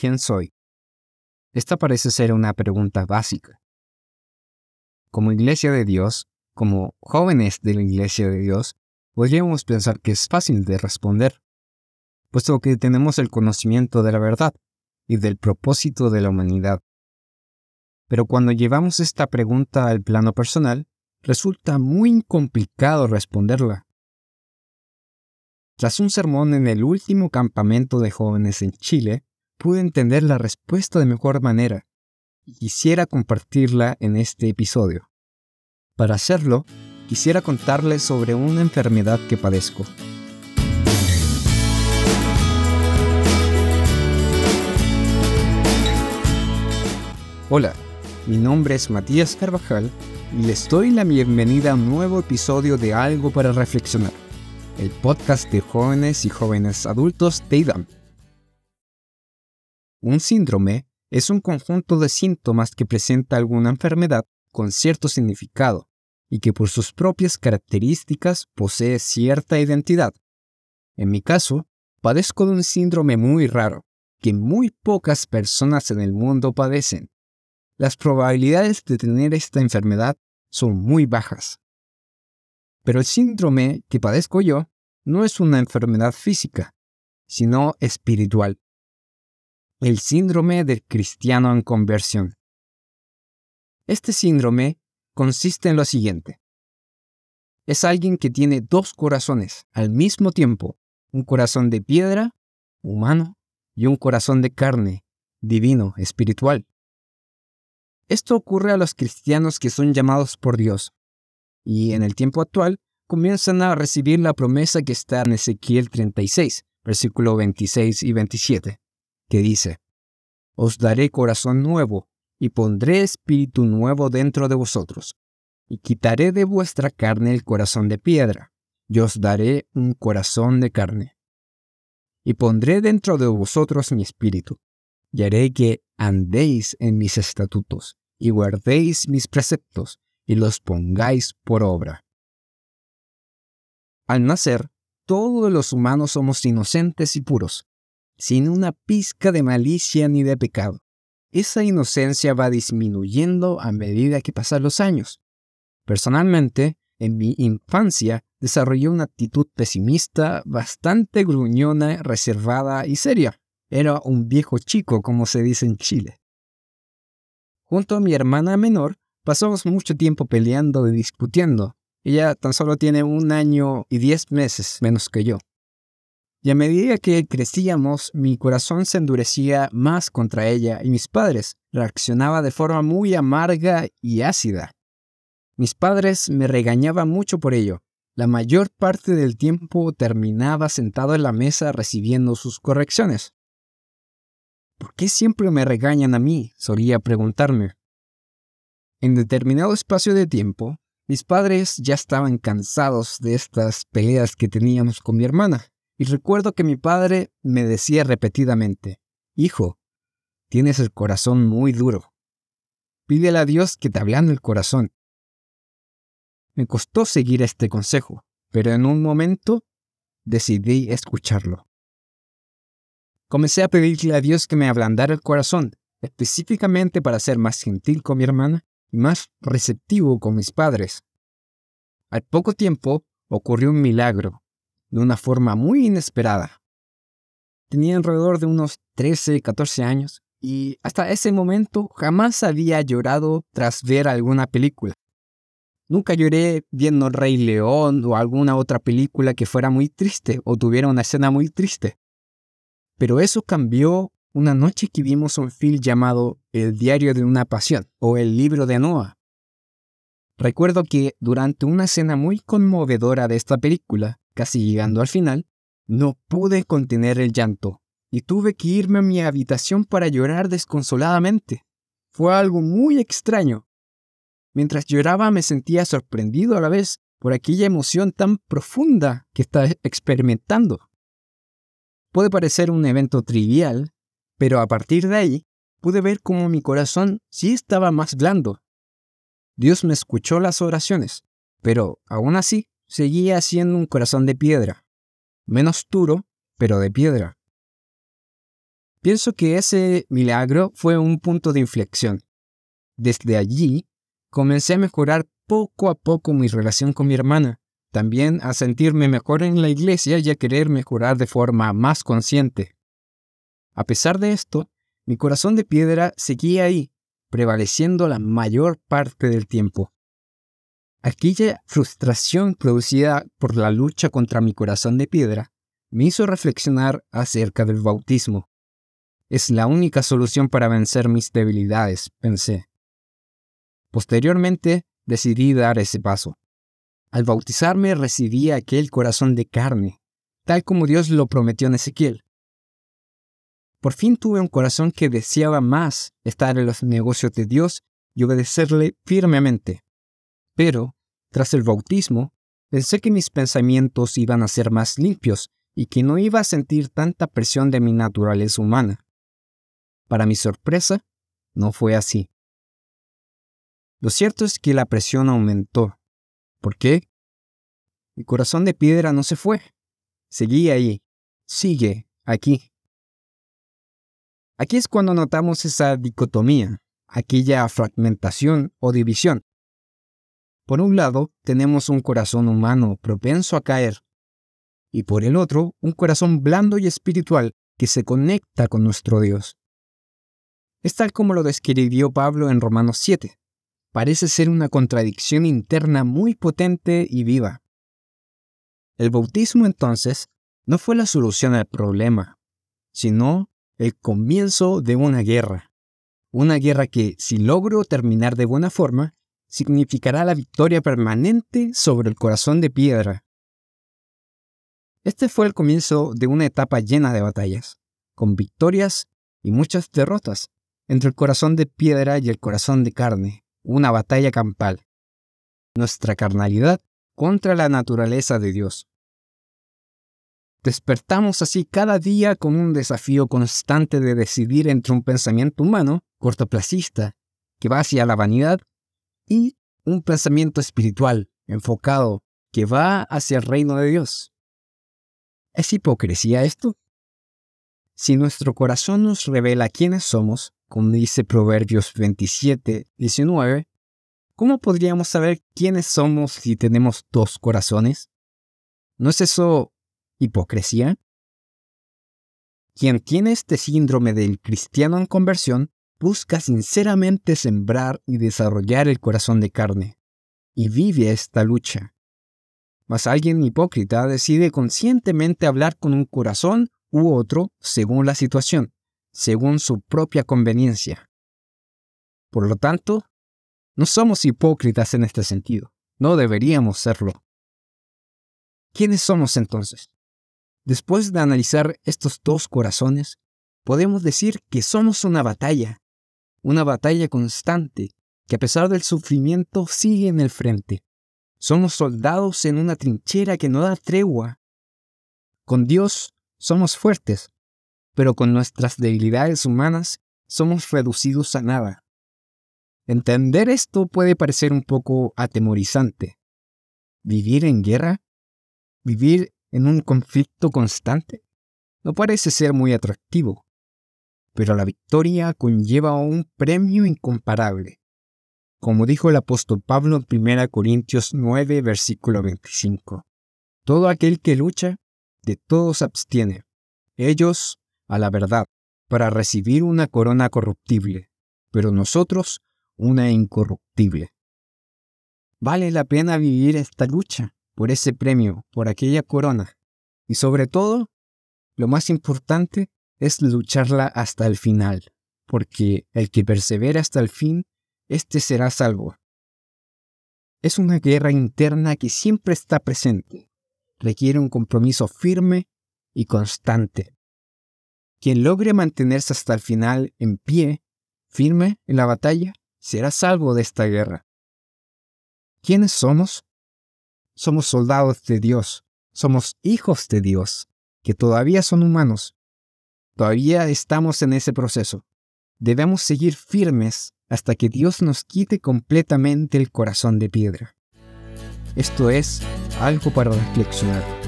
¿quién soy? Esta parece ser una pregunta básica. Como iglesia de Dios, como jóvenes de la iglesia de Dios, podríamos pensar que es fácil de responder, puesto que tenemos el conocimiento de la verdad y del propósito de la humanidad. Pero cuando llevamos esta pregunta al plano personal, resulta muy complicado responderla. Tras un sermón en el último campamento de jóvenes en Chile, pude entender la respuesta de mejor manera y quisiera compartirla en este episodio. Para hacerlo, quisiera contarles sobre una enfermedad que padezco. Hola, mi nombre es Matías Carvajal y les doy la bienvenida a un nuevo episodio de Algo para Reflexionar el podcast de jóvenes y jóvenes adultos de IDAM. Un síndrome es un conjunto de síntomas que presenta alguna enfermedad con cierto significado y que por sus propias características posee cierta identidad. En mi caso, padezco de un síndrome muy raro, que muy pocas personas en el mundo padecen. Las probabilidades de tener esta enfermedad son muy bajas. Pero el síndrome que padezco yo no es una enfermedad física, sino espiritual. El síndrome del cristiano en conversión. Este síndrome consiste en lo siguiente. Es alguien que tiene dos corazones al mismo tiempo, un corazón de piedra, humano, y un corazón de carne, divino, espiritual. Esto ocurre a los cristianos que son llamados por Dios, y en el tiempo actual comienzan a recibir la promesa que está en Ezequiel 36, versículo 26 y 27, que dice, Os daré corazón nuevo, y pondré espíritu nuevo dentro de vosotros, y quitaré de vuestra carne el corazón de piedra, y os daré un corazón de carne. Y pondré dentro de vosotros mi espíritu, y haré que andéis en mis estatutos, y guardéis mis preceptos, y los pongáis por obra. Al nacer, todos los humanos somos inocentes y puros, sin una pizca de malicia ni de pecado. Esa inocencia va disminuyendo a medida que pasan los años. Personalmente, en mi infancia desarrollé una actitud pesimista, bastante gruñona, reservada y seria. Era un viejo chico, como se dice en Chile. Junto a mi hermana menor, pasamos mucho tiempo peleando y discutiendo, ella tan solo tiene un año y diez meses menos que yo. Y a medida que crecíamos, mi corazón se endurecía más contra ella y mis padres reaccionaba de forma muy amarga y ácida. Mis padres me regañaban mucho por ello. La mayor parte del tiempo terminaba sentado en la mesa recibiendo sus correcciones. ¿Por qué siempre me regañan a mí? solía preguntarme. En determinado espacio de tiempo, mis padres ya estaban cansados de estas peleas que teníamos con mi hermana, y recuerdo que mi padre me decía repetidamente, Hijo, tienes el corazón muy duro. Pídele a Dios que te ablande el corazón. Me costó seguir este consejo, pero en un momento decidí escucharlo. Comencé a pedirle a Dios que me ablandara el corazón, específicamente para ser más gentil con mi hermana más receptivo con mis padres. Al poco tiempo ocurrió un milagro, de una forma muy inesperada. Tenía alrededor de unos 13, 14 años y hasta ese momento jamás había llorado tras ver alguna película. Nunca lloré viendo Rey León o alguna otra película que fuera muy triste o tuviera una escena muy triste. Pero eso cambió una noche que vimos un film llamado El diario de una pasión o El libro de Noah. Recuerdo que durante una escena muy conmovedora de esta película, casi llegando al final, no pude contener el llanto y tuve que irme a mi habitación para llorar desconsoladamente. Fue algo muy extraño. Mientras lloraba me sentía sorprendido a la vez por aquella emoción tan profunda que estaba experimentando. Puede parecer un evento trivial, pero a partir de ahí pude ver cómo mi corazón sí estaba más blando. Dios me escuchó las oraciones, pero aún así seguía siendo un corazón de piedra, menos duro, pero de piedra. Pienso que ese milagro fue un punto de inflexión. Desde allí, comencé a mejorar poco a poco mi relación con mi hermana, también a sentirme mejor en la iglesia y a querer mejorar de forma más consciente. A pesar de esto, mi corazón de piedra seguía ahí, prevaleciendo la mayor parte del tiempo. Aquella frustración producida por la lucha contra mi corazón de piedra me hizo reflexionar acerca del bautismo. Es la única solución para vencer mis debilidades, pensé. Posteriormente, decidí dar ese paso. Al bautizarme recibí aquel corazón de carne, tal como Dios lo prometió en Ezequiel. Por fin tuve un corazón que deseaba más estar en los negocios de Dios y obedecerle firmemente. Pero, tras el bautismo, pensé que mis pensamientos iban a ser más limpios y que no iba a sentir tanta presión de mi naturaleza humana. Para mi sorpresa, no fue así. Lo cierto es que la presión aumentó. ¿Por qué? Mi corazón de piedra no se fue. Seguí ahí. Sigue aquí. Aquí es cuando notamos esa dicotomía, aquella fragmentación o división. Por un lado, tenemos un corazón humano propenso a caer, y por el otro, un corazón blando y espiritual que se conecta con nuestro Dios. Es tal como lo describió Pablo en Romanos 7. Parece ser una contradicción interna muy potente y viva. El bautismo entonces no fue la solución al problema, sino el comienzo de una guerra. Una guerra que, si logro terminar de buena forma, significará la victoria permanente sobre el corazón de piedra. Este fue el comienzo de una etapa llena de batallas, con victorias y muchas derrotas, entre el corazón de piedra y el corazón de carne, una batalla campal. Nuestra carnalidad contra la naturaleza de Dios. Despertamos así cada día con un desafío constante de decidir entre un pensamiento humano, cortoplacista, que va hacia la vanidad, y un pensamiento espiritual, enfocado, que va hacia el reino de Dios. ¿Es hipocresía esto? Si nuestro corazón nos revela quiénes somos, como dice Proverbios 27, 19, ¿cómo podríamos saber quiénes somos si tenemos dos corazones? ¿No es eso hipocresía? Quien tiene este síndrome del cristiano en conversión busca sinceramente sembrar y desarrollar el corazón de carne, y vive esta lucha. Mas alguien hipócrita decide conscientemente hablar con un corazón u otro según la situación, según su propia conveniencia. Por lo tanto, no somos hipócritas en este sentido. No deberíamos serlo. ¿Quiénes somos entonces? Después de analizar estos dos corazones, podemos decir que somos una batalla, una batalla constante que a pesar del sufrimiento sigue en el frente. Somos soldados en una trinchera que no da tregua. Con Dios somos fuertes, pero con nuestras debilidades humanas somos reducidos a nada. Entender esto puede parecer un poco atemorizante. ¿Vivir en guerra? ¿Vivir en un conflicto constante? No parece ser muy atractivo, pero la victoria conlleva un premio incomparable. Como dijo el apóstol Pablo en 1 Corintios 9, versículo 25. Todo aquel que lucha, de todos abstiene. Ellos, a la verdad, para recibir una corona corruptible, pero nosotros una incorruptible. Vale la pena vivir esta lucha por ese premio, por aquella corona. Y sobre todo, lo más importante es lucharla hasta el final, porque el que persevera hasta el fin, éste será salvo. Es una guerra interna que siempre está presente, requiere un compromiso firme y constante. Quien logre mantenerse hasta el final en pie, firme en la batalla, será salvo de esta guerra. ¿Quiénes somos? Somos soldados de Dios, somos hijos de Dios, que todavía son humanos. Todavía estamos en ese proceso. Debemos seguir firmes hasta que Dios nos quite completamente el corazón de piedra. Esto es algo para reflexionar.